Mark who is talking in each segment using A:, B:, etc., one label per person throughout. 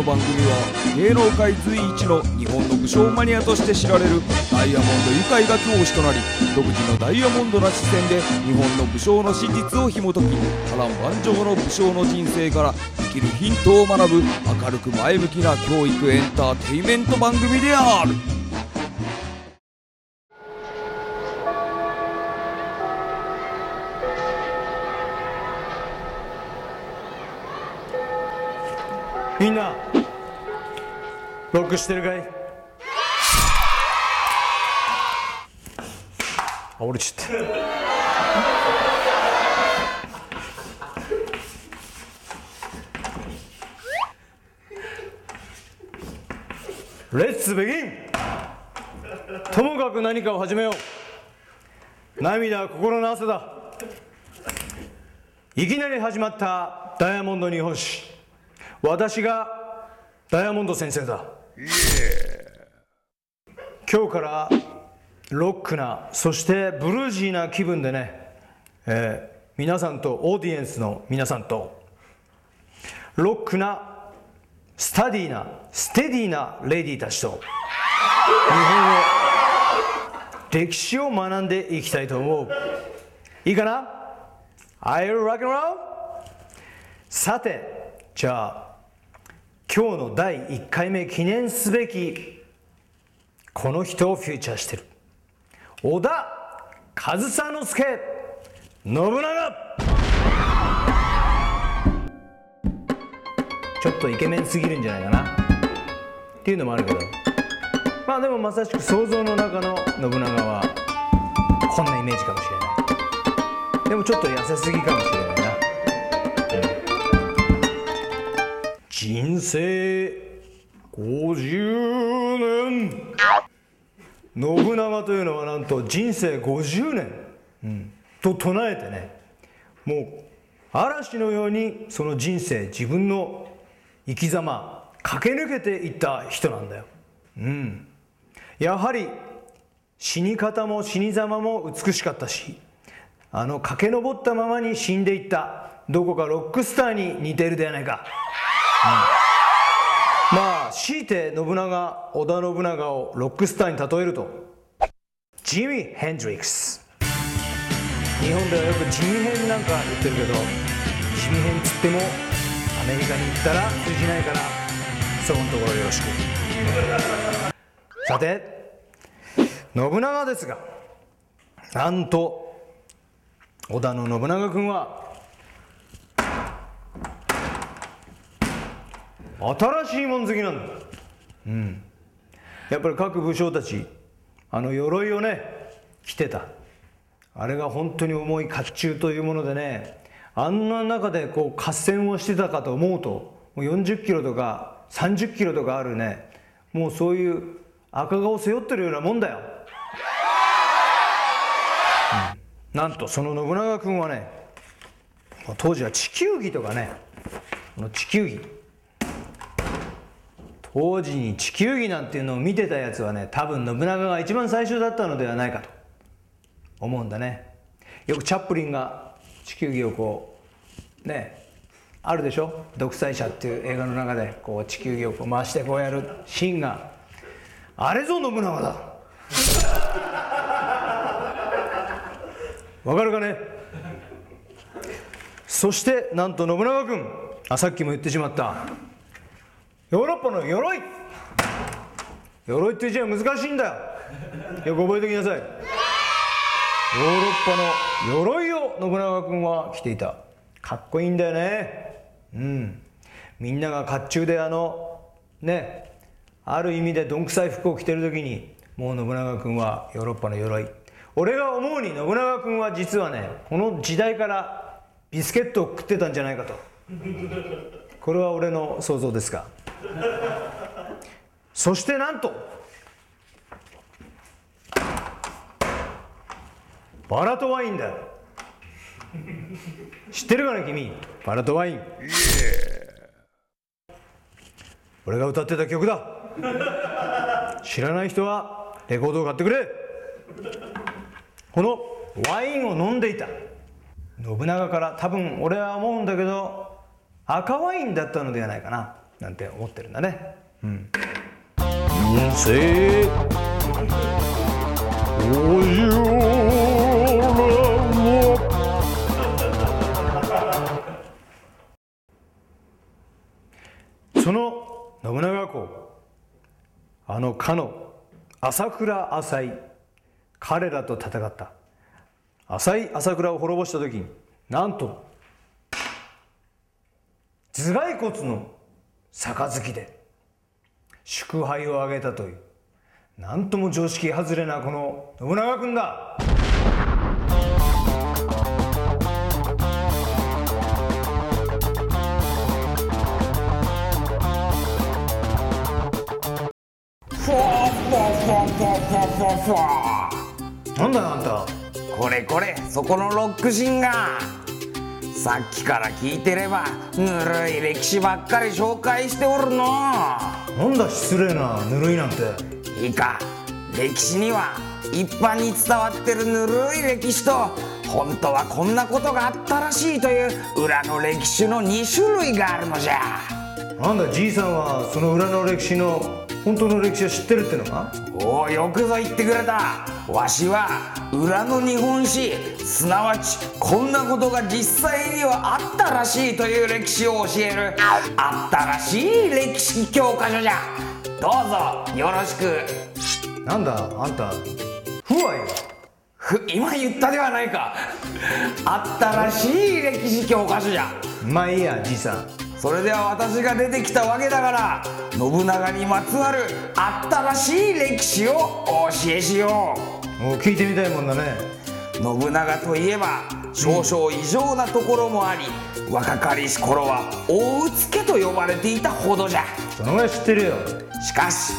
A: の番組は芸能界随一の日本の武将マニアとして知られるダイヤモンド愉快が教師となり独自のダイヤモンドな視線で日本の武将の真実を紐解き波乱万丈の武将の人生から生きるヒントを学ぶ明るく前向きな教育エンターテインメント番組である。
B: みんなロックしてるかい？あ折れちゃった。レッツベギンともかく何かを始めよう。涙は心の汗だ。いきなり始まったダイヤモンド日本史。私がダイヤモンド先生だ。今日からロックなそしてブルージーな気分でね、えー皆さんとオーディエンスの皆さんとロックなスタディーなステディーなレディーたちと日本を歴史を学んでいきたいと思う。いいかな？Are you rock and roll? さてじゃあ今日の第1回目記念すべきこの人をフューチャーしてる。織田上総介信長。ちょっとイケメンすぎるんじゃないかな。っていうのもあるけど。まあでもまさしく想像の中の信長はこんなイメージかもしれない。でもちょっと痩せすぎかもしれない。人生50年。信長というのはなんと人生50年、うん。と唱えてね。もう嵐のようにその人生自分の生き様駆け抜けていった人なんだよ、うん、やはり死に方も死に様も美しかったしあの駆け上ったままに死んでいったどこかロックスターに似てるではないか、まあ強いて信長織田信長をロックスターに例えるとジミー・ヘンドリックス日本ではよくジミーヘンなんか言ってるけどジミーヘンつってもアメリカに行ったら通じないからそこのところよろしく。さて信長ですがなんと織田の信長君は新しいもん好きなんだ。うん。やっぱり各武将たちあの鎧をね着てた。あれが本当に重い甲冑というものでねあんな中でこう合戦をしてたかと思うともう40キロとか30キロとかあるねもうそういう赤顔背負ってるようなもんだよ、うん。なんとその信長君はね当時は地球儀とかねこの地球儀当時に地球儀なんていうのを見てたやつはね多分信長が一番最初だったのではないかと。思うんだね。よくチャップリンが地球儀をこうねあるでしょ「独裁者」っていう映画の中でこう地球儀をこう回してこうやる。シーンがあれぞ信長だ。わかるかね？そしてなんと信長君あさっきも言ってしまった。ヨーロッパの鎧。鎧って字は難しいんだよ。よく覚えておきなさい。ヨーロッパの鎧を信長君は着ていた。かっこいいんだよね。うん。みんなが甲冑であのねある意味でどんくさい服を着てる時にもう信長君はヨーロッパの鎧。俺が思うに信長君は実はねこの時代からビスケットを食ってたんじゃないかと。これは俺の想像ですが。そしてなんとバラとワインだ知ってるかね君？バラとワイン。俺が歌ってた曲だ。知らない人はレコードを買ってくれ。このワインを飲んでいた。信長から多分俺は思うんだけど赤ワインだったのではないかななんて思ってるんだね。うん。せおじその信長公あのかの朝倉浅井彼らと戦った。浅井朝倉を滅ぼした時になんと頭蓋骨の杯で祝杯を挙げたという。なんとも常識外れなこの信長君だ。なんだよあんた。
C: これこれそこのロックシンガー。さっきから聞いてればぬるい歴史ばっかり紹介しておるの。
B: なんだ失礼なぬるいなんて。
C: いいか歴史には一般に伝わってるぬるい歴史と本当はこんなことがあったらしいという裏の歴史の2種類があるのじゃ。
B: なんだじいさんはその裏の歴史の本当の歴史を知ってるってのか
C: おおよくぞ言ってくれた。わしは裏の日本史すなわちこんなことが実際にはあったらしいという歴史を教える。あったらしい歴史教科書じゃ。どうぞよろしく。
B: なんだあんた。不和よ
C: ふ今言ったではないか。あったらしい歴史教科書じゃ。
B: まあいいやじいさん
C: それでは私が出てきたわけだから信長にまつわるあったらしい歴史をお教えしよう。
B: もう聞いてみたいもんだね。
C: 信長といえば少々異常なところもあり、若かりし頃は大うつけと呼ばれていたほどじゃ。
B: そのぐらい知ってるよ。
C: しかし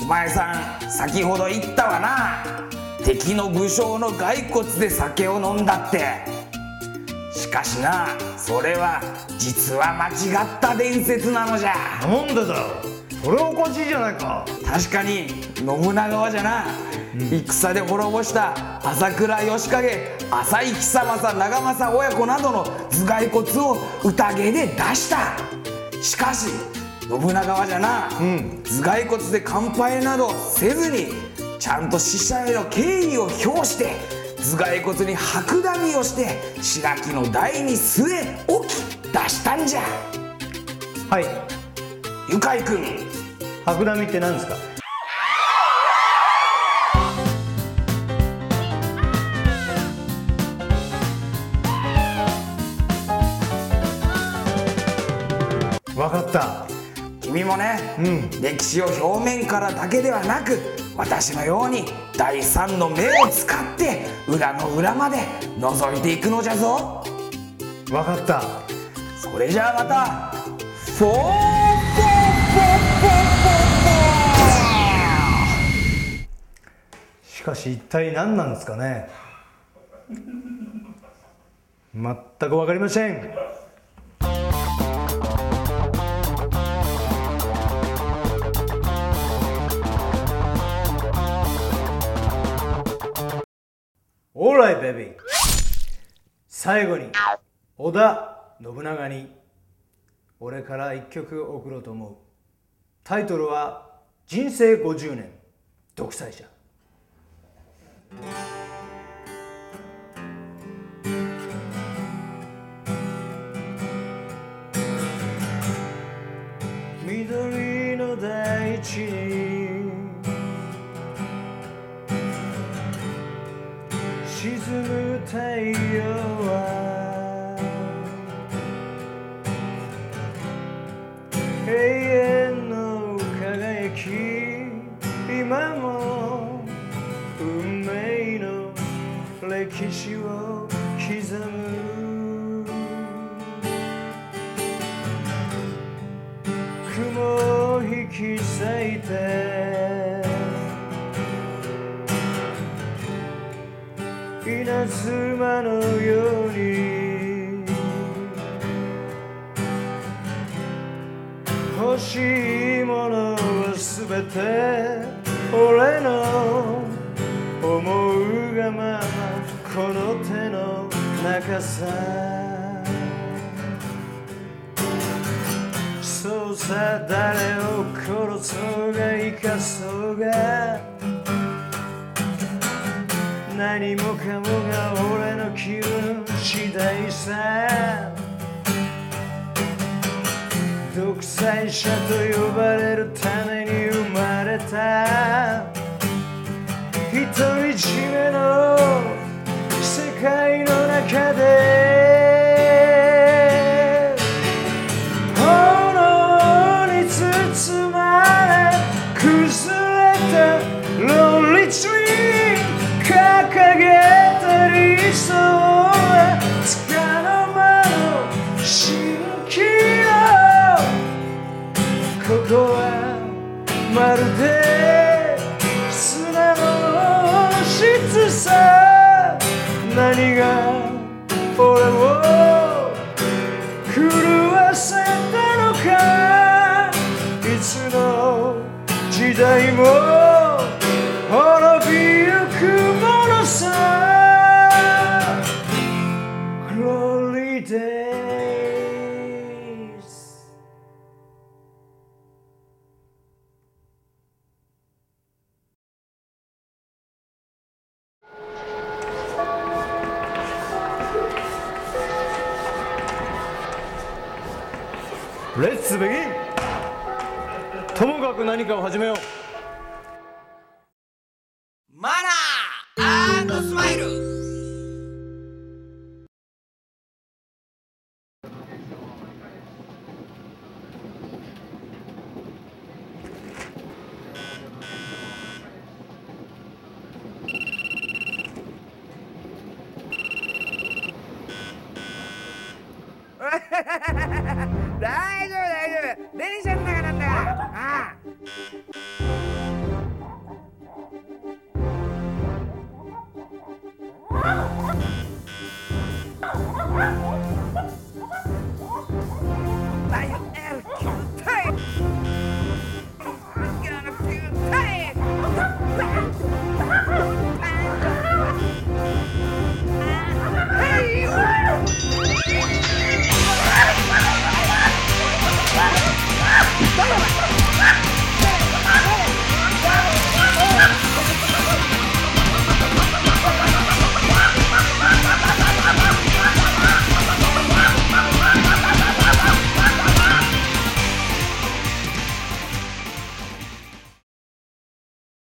C: お前さん先ほど言ったわな。敵の武将の骸骨で酒を飲んだって。しかしなそれは実は間違った伝説なのじゃ。
B: なんでだよ。それはおかしいじゃないか。
C: 確かに信長はじゃな、戦で滅ぼした朝倉義景浅井久政長政親子などの頭蓋骨を宴で出した。しかし信長はじゃな、頭蓋骨で乾杯などせずにちゃんと死者への敬意を表して頭蓋骨に白紙をして白木の台に据え置き出したんじゃ。
B: はい。
C: ゆかいくん
B: 白波って何ですか？わかった。
C: 君もね、歴史を表面からだけではなく私のように第三の目を使って裏の裏まで覗いていくのじゃぞ。
B: わかった。
C: それじゃあまた。フォーフォーフォーフォーフォー。
B: しかし一体何なんですかね。全くわかりません最後に織田信長に俺から一曲送ろうと思う。タイトルは「人生50年独裁者」緑の大地に沈む太陽。永遠の輝き今も運命の歴史を刻む雲を引き裂いて稲妻のように欲しいものは全て俺の思うがままこの手の中さ。そうさ誰を殺そうが生かそうが。何もかもが俺の気分次第さ。独裁者と呼ばれるために生まれた。独り占めの世界の中で。ともかく何かを始めよう。
D: Ah!